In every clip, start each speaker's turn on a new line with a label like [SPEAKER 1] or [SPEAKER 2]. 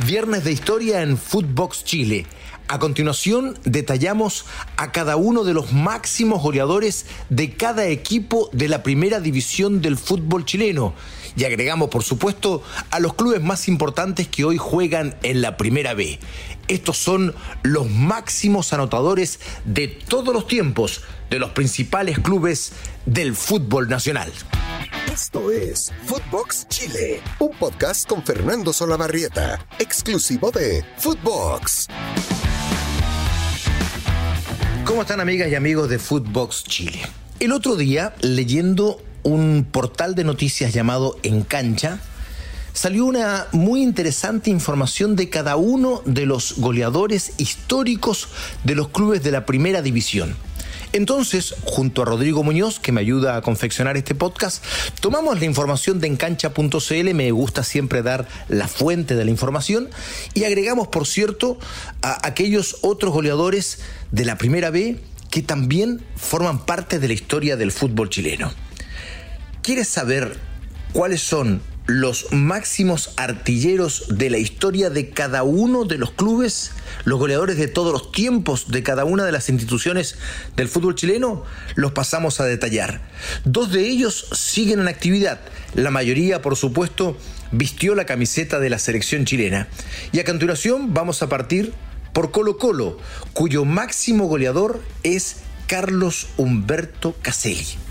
[SPEAKER 1] Viernes de historia en Footbox Chile. A continuación detallamos a cada uno de los máximos goleadores de cada equipo de la primera división del fútbol chileno. Y agregamos, por supuesto, a los clubes más importantes que hoy juegan en la primera B. Estos son los máximos anotadores de todos los tiempos de los principales clubes del fútbol nacional.
[SPEAKER 2] Esto es Footbox Chile, un podcast con Fernando Solabarrieta, exclusivo de Footbox.
[SPEAKER 1] ¿Cómo están amigas y amigos de Footbox Chile? El otro día, leyendo un portal de noticias llamado En Cancha, salió una muy interesante información de cada uno de los goleadores históricos de los clubes de la primera división. Entonces, junto a Rodrigo Muñoz, que me ayuda a confeccionar este podcast, tomamos la información de encancha.cl, me gusta siempre dar la fuente de la información, y agregamos, por cierto, a aquellos otros goleadores de la primera B que también forman parte de la historia del fútbol chileno. ¿Quieres saber cuáles son los máximos artilleros de la historia de cada uno de los clubes, los goleadores de todos los tiempos de cada una de las instituciones del fútbol chileno, los pasamos a detallar. Dos de ellos siguen en actividad. La mayoría, por supuesto, vistió la camiseta de la selección chilena. Y a continuación vamos a partir por Colo Colo, cuyo máximo goleador es Carlos Humberto Caselli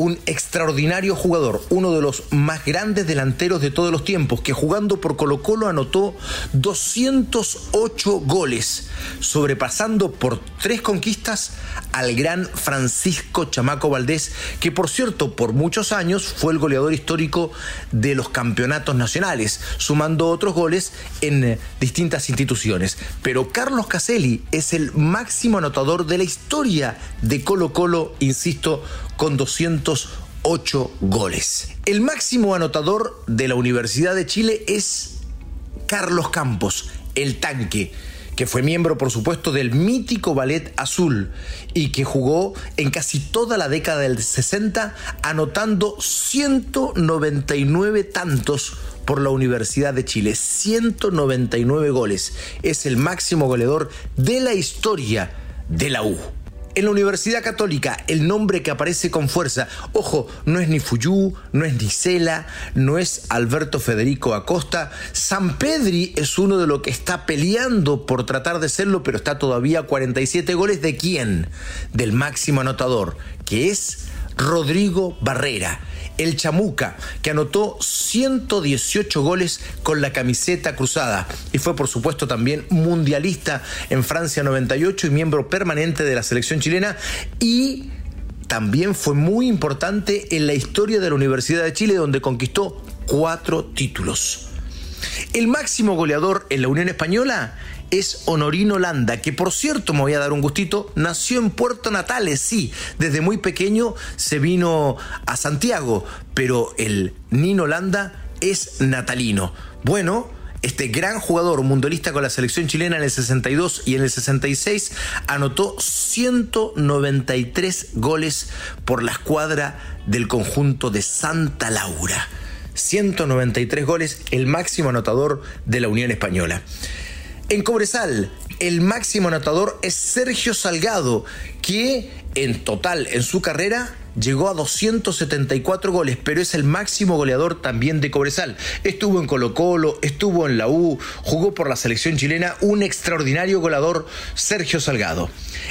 [SPEAKER 1] un extraordinario jugador, uno de los más grandes delanteros de todos los tiempos, que jugando por Colo Colo anotó 208 goles, sobrepasando por tres conquistas al gran Francisco Chamaco Valdés, que por cierto por muchos años fue el goleador histórico de los campeonatos nacionales, sumando otros goles en eh, distintas instituciones. Pero Carlos Caselli es el máximo anotador de la historia de Colo Colo, insisto, con 208 goles. El máximo anotador de la Universidad de Chile es Carlos Campos, el tanque que fue miembro, por supuesto, del mítico Ballet Azul y que jugó en casi toda la década del 60, anotando 199 tantos por la Universidad de Chile. 199 goles. Es el máximo goleador de la historia de la U. En la Universidad Católica, el nombre que aparece con fuerza, ojo, no es ni Fuyú, no es ni Cela, no es Alberto Federico Acosta. San Pedri es uno de los que está peleando por tratar de serlo, pero está todavía a 47 goles. ¿De quién? Del máximo anotador, que es Rodrigo Barrera el Chamuca, que anotó 118 goles con la camiseta cruzada y fue por supuesto también mundialista en Francia 98 y miembro permanente de la selección chilena y también fue muy importante en la historia de la Universidad de Chile donde conquistó cuatro títulos. El máximo goleador en la Unión Española es Honorino Landa, que por cierto, me voy a dar un gustito, nació en Puerto Natales, sí, desde muy pequeño se vino a Santiago, pero el Nino Landa es natalino. Bueno, este gran jugador mundialista con la selección chilena en el 62 y en el 66 anotó 193 goles por la escuadra del conjunto de Santa Laura. 193 goles, el máximo anotador de la Unión Española. En Cobresal, el máximo anotador es Sergio Salgado, que en total en su carrera llegó a 274 goles, pero es el máximo goleador también de Cobresal. Estuvo en Colo Colo, estuvo en la U, jugó por la selección chilena, un extraordinario goleador, Sergio Salgado.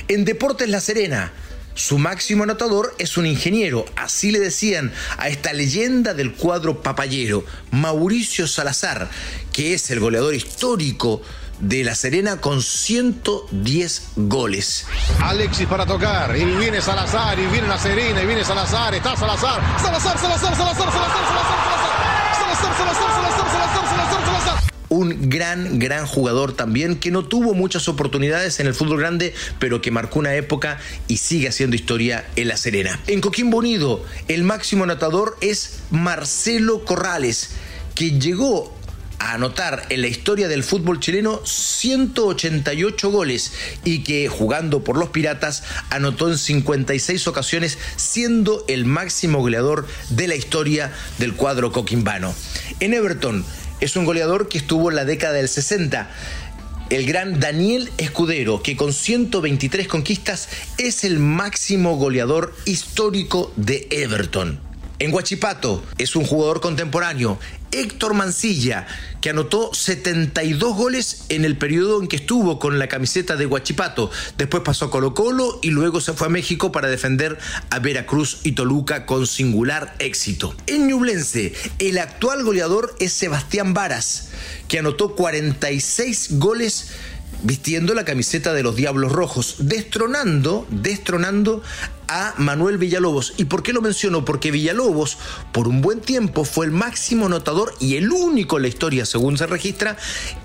[SPEAKER 1] En Deportes La Serena, su máximo anotador es un ingeniero, así le decían a esta leyenda del cuadro papayero, Mauricio Salazar, que es el goleador histórico de La Serena con 110 goles.
[SPEAKER 3] Alexis para tocar, y viene Salazar, y viene La Serena, y viene Salazar, está Salazar, Salazar, Salazar, Salazar, Salazar, Salazar, Salazar, Salazar, Salazar, Salazar, Salazar, Salazar,
[SPEAKER 1] un gran, gran jugador también que no tuvo muchas oportunidades en el fútbol grande, pero que marcó una época y sigue haciendo historia en La Serena. En Coquimbo Unido, el máximo anotador es Marcelo Corrales, que llegó a anotar en la historia del fútbol chileno 188 goles y que jugando por los Piratas anotó en 56 ocasiones siendo el máximo goleador de la historia del cuadro coquimbano. En Everton, es un goleador que estuvo en la década del 60 el gran Daniel Escudero, que con 123 conquistas es el máximo goleador histórico de Everton. En Guachipato es un jugador contemporáneo, Héctor Mancilla, que anotó 72 goles en el periodo en que estuvo con la camiseta de Guachipato. Después pasó a Colo Colo y luego se fue a México para defender a Veracruz y Toluca con singular éxito. En Ñublense, el actual goleador es Sebastián Varas, que anotó 46 goles vistiendo la camiseta de los Diablos Rojos, destronando, destronando a Manuel Villalobos. ¿Y por qué lo menciono? Porque Villalobos por un buen tiempo fue el máximo anotador y el único en la historia, según se registra,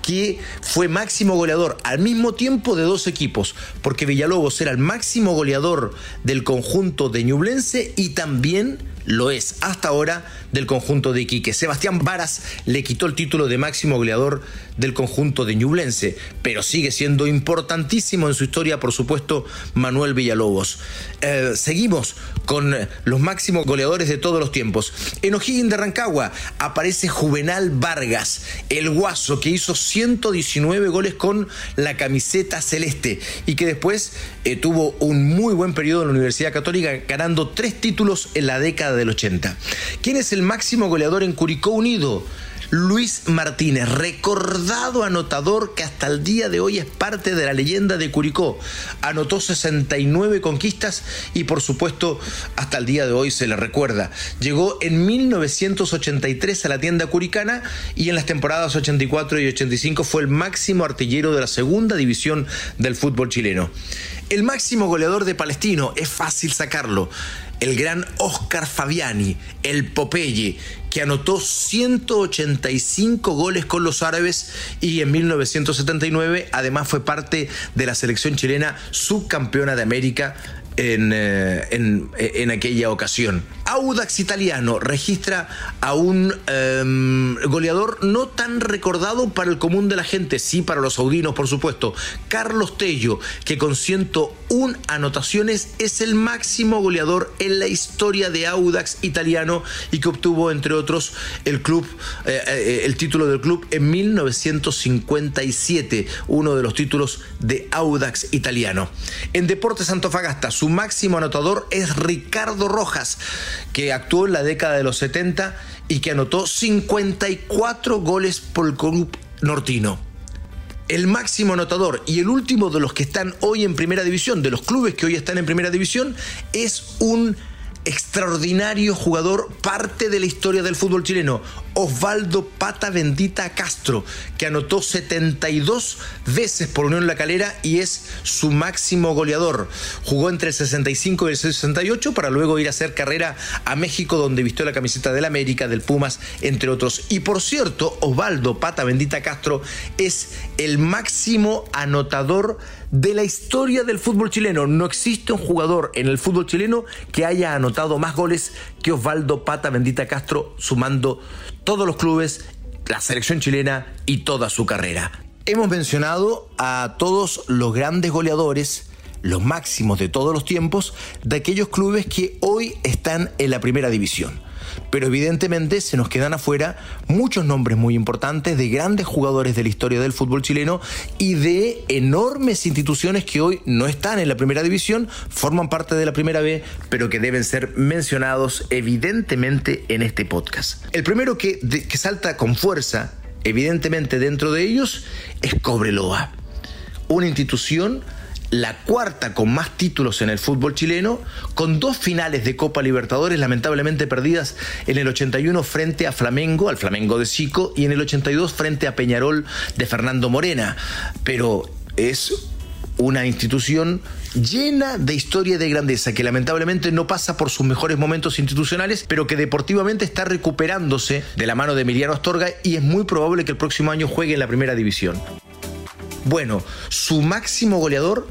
[SPEAKER 1] que fue máximo goleador al mismo tiempo de dos equipos, porque Villalobos era el máximo goleador del conjunto de Ñublense y también lo es hasta ahora del conjunto de Iquique. Sebastián Varas le quitó el título de máximo goleador del conjunto de Ñublense, pero sigue siendo importantísimo en su historia, por supuesto, Manuel Villalobos. Eh, seguimos con los máximos goleadores de todos los tiempos. En O'Higgins de Rancagua aparece Juvenal Vargas, el guaso que hizo 119 goles con la camiseta celeste y que después eh, tuvo un muy buen periodo en la Universidad Católica, ganando tres títulos en la década del 80. ¿Quién es el máximo goleador en Curicó Unido? Luis Martínez, recordado anotador que hasta el día de hoy es parte de la leyenda de Curicó. Anotó 69 conquistas y por supuesto hasta el día de hoy se le recuerda. Llegó en 1983 a la tienda curicana y en las temporadas 84 y 85 fue el máximo artillero de la segunda división del fútbol chileno. El máximo goleador de Palestino es fácil sacarlo el gran Oscar Fabiani, el Popeye, que anotó 185 goles con los árabes y en 1979 además fue parte de la selección chilena subcampeona de América en, eh, en, aquella ocasión. Audax Italiano registra a un em, goleador no tan recordado para el común de la gente, sí para los saudinos, por supuesto. Carlos Tello, que con 101 anotaciones es el máximo goleador en la historia de Audax Italiano y que obtuvo, entre otros, el club, eh, eh, el título del club en 1957, uno de los títulos de Audax Italiano. En Deportes Antofagasta, su máximo anotador es Ricardo Rojas, que actuó en la década de los 70 y que anotó 54 goles por el club nortino. El máximo anotador y el último de los que están hoy en primera división, de los clubes que hoy están en primera división, es un extraordinario jugador, parte de la historia del fútbol chileno, Osvaldo Pata Bendita Castro, que anotó 72 veces por Unión La Calera y es su máximo goleador. Jugó entre el 65 y el 68 para luego ir a hacer carrera a México, donde vistió la camiseta del América, del Pumas, entre otros. Y por cierto, Osvaldo Pata Bendita Castro es el máximo anotador de la historia del fútbol chileno. No existe un jugador en el fútbol chileno que haya anotado más goles que Osvaldo Pata Bendita Castro, sumando todos los clubes, la selección chilena y toda su carrera. Hemos mencionado a todos los grandes goleadores, los máximos de todos los tiempos, de aquellos clubes que hoy están en la primera división pero evidentemente se nos quedan afuera muchos nombres muy importantes de grandes jugadores de la historia del fútbol chileno y de enormes instituciones que hoy no están en la primera división, forman parte de la primera B, pero que deben ser mencionados evidentemente en este podcast. El primero que, que salta con fuerza, evidentemente dentro de ellos, es Cobreloa, una institución la cuarta con más títulos en el fútbol chileno, con dos finales de Copa Libertadores lamentablemente perdidas en el 81 frente a Flamengo, al Flamengo de Chico, y en el 82 frente a Peñarol de Fernando Morena. Pero es una institución llena de historia de grandeza, que lamentablemente no pasa por sus mejores momentos institucionales, pero que deportivamente está recuperándose de la mano de Emiliano Astorga y es muy probable que el próximo año juegue en la primera división. Bueno, su máximo goleador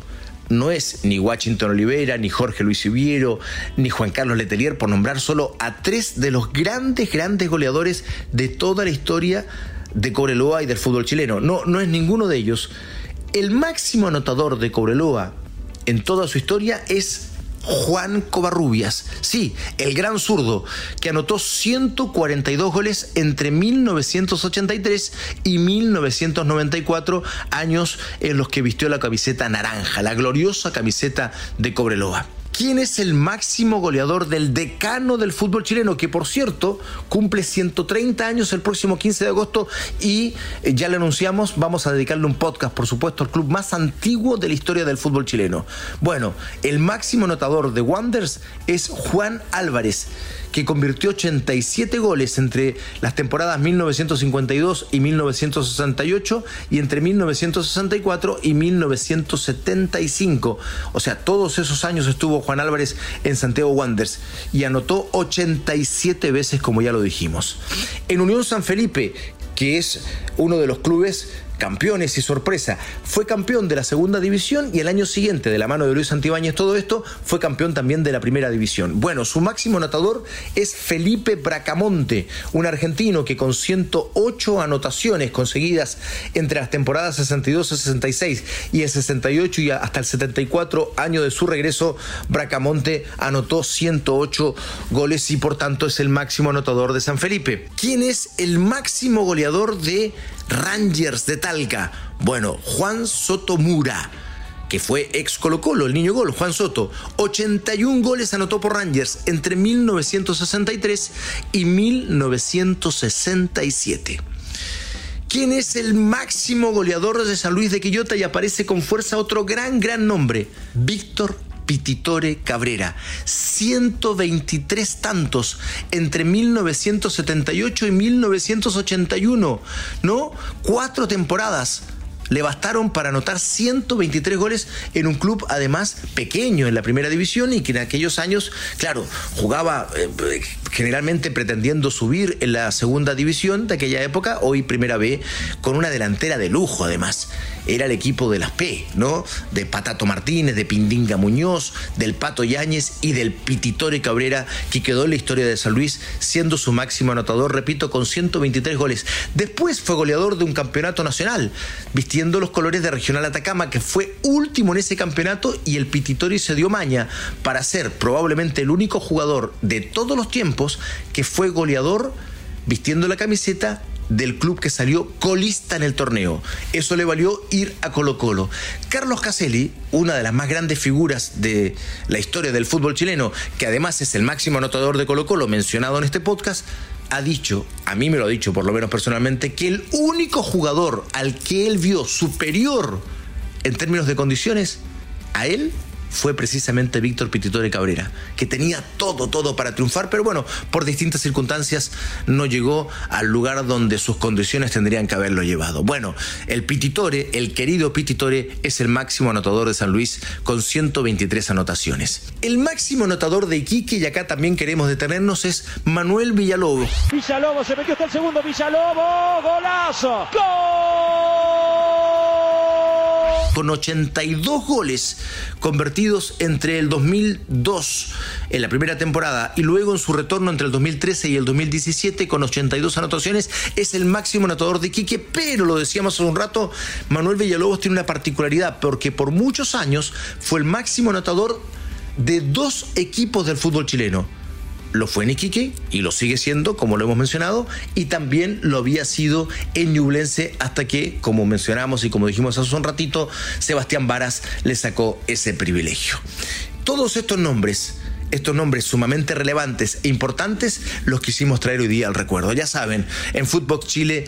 [SPEAKER 1] no es ni Washington Oliveira, ni Jorge Luis Ubiero, ni Juan Carlos Letelier, por nombrar solo a tres de los grandes, grandes goleadores de toda la historia de Cobreloa y del fútbol chileno. No, no es ninguno de ellos. El máximo anotador de Cobreloa en toda su historia es Juan Covarrubias. Sí, el gran zurdo, que anotó 142 goles entre 1983 y 1994, años en los que vistió la camiseta naranja, la gloriosa camiseta de Cobreloa. ¿Quién es el máximo goleador del decano del fútbol chileno? Que por cierto cumple 130 años el próximo 15 de agosto y eh, ya le anunciamos, vamos a dedicarle un podcast, por supuesto, al club más antiguo de la historia del fútbol chileno. Bueno, el máximo anotador de Wonders es Juan Álvarez que convirtió 87 goles entre las temporadas 1952 y 1968 y entre 1964 y 1975. O sea, todos esos años estuvo Juan Álvarez en Santiago Wanderers y anotó 87 veces, como ya lo dijimos. En Unión San Felipe, que es uno de los clubes campeones y sorpresa. Fue campeón de la segunda división y el año siguiente, de la mano de Luis Antibáñez, todo esto, fue campeón también de la primera división. Bueno, su máximo anotador es Felipe Bracamonte, un argentino que con 108 anotaciones conseguidas entre las temporadas 62-66 y el 68 y hasta el 74 año de su regreso, Bracamonte anotó 108 goles y por tanto es el máximo anotador de San Felipe. ¿Quién es el máximo goleador de Rangers de Talca. Bueno, Juan Soto Mura que fue ex Colo Colo, el niño gol, Juan Soto. 81 goles anotó por Rangers entre 1963 y 1967. ¿Quién es el máximo goleador de San Luis de Quillota? Y aparece con fuerza otro gran, gran nombre, Víctor Pititore Cabrera. 123 tantos entre 1978 y 1981, ¿no? Cuatro temporadas le bastaron para anotar 123 goles en un club además pequeño en la primera división y que en aquellos años, claro, jugaba eh, generalmente pretendiendo subir en la segunda división de aquella época, hoy primera B, con una delantera de lujo además era el equipo de las P, ¿no? De Patato Martínez, de Pindinga Muñoz, del Pato Yáñez y del Pititore Cabrera, que quedó en la historia de San Luis, siendo su máximo anotador, repito, con 123 goles. Después fue goleador de un campeonato nacional, vistiendo los colores de Regional Atacama, que fue último en ese campeonato y el Pititore se dio maña para ser probablemente el único jugador de todos los tiempos que fue goleador vistiendo la camiseta del club que salió colista en el torneo. Eso le valió ir a Colo Colo. Carlos Caselli, una de las más grandes figuras de la historia del fútbol chileno, que además es el máximo anotador de Colo Colo mencionado en este podcast, ha dicho, a mí me lo ha dicho por lo menos personalmente, que el único jugador al que él vio superior en términos de condiciones a él fue precisamente Víctor Pititore Cabrera, que tenía todo, todo para triunfar, pero bueno, por distintas circunstancias no llegó al lugar donde sus condiciones tendrían que haberlo llevado. Bueno, el Pititore, el querido Pititore, es el máximo anotador de San Luis con 123 anotaciones. El máximo anotador de Iquique, y acá también queremos detenernos, es Manuel Villalobos.
[SPEAKER 4] Villalobos se metió hasta el segundo, Villalobos, golazo, ¡Gol!
[SPEAKER 1] Con 82 goles convertidos entre el 2002 en la primera temporada y luego en su retorno entre el 2013 y el 2017 con 82 anotaciones, es el máximo anotador de Quique, pero lo decíamos hace un rato, Manuel Villalobos tiene una particularidad porque por muchos años fue el máximo anotador de dos equipos del fútbol chileno lo fue en Iquique y lo sigue siendo, como lo hemos mencionado, y también lo había sido en Ñublense hasta que, como mencionamos y como dijimos hace un ratito, Sebastián Varas le sacó ese privilegio. Todos estos nombres estos nombres sumamente relevantes e importantes los quisimos traer hoy día al recuerdo. Ya saben, en Fútbol Chile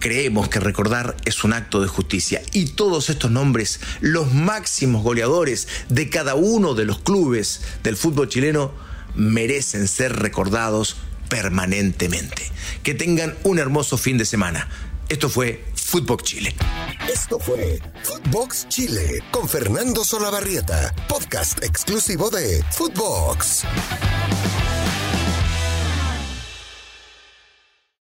[SPEAKER 1] creemos que recordar es un acto de justicia y todos estos nombres, los máximos goleadores de cada uno de los clubes del fútbol chileno, merecen ser recordados permanentemente. Que tengan un hermoso fin de semana. Esto fue Footbox Chile.
[SPEAKER 2] Esto fue Footbox Chile con Fernando Solabarrieta, podcast exclusivo de Footbox.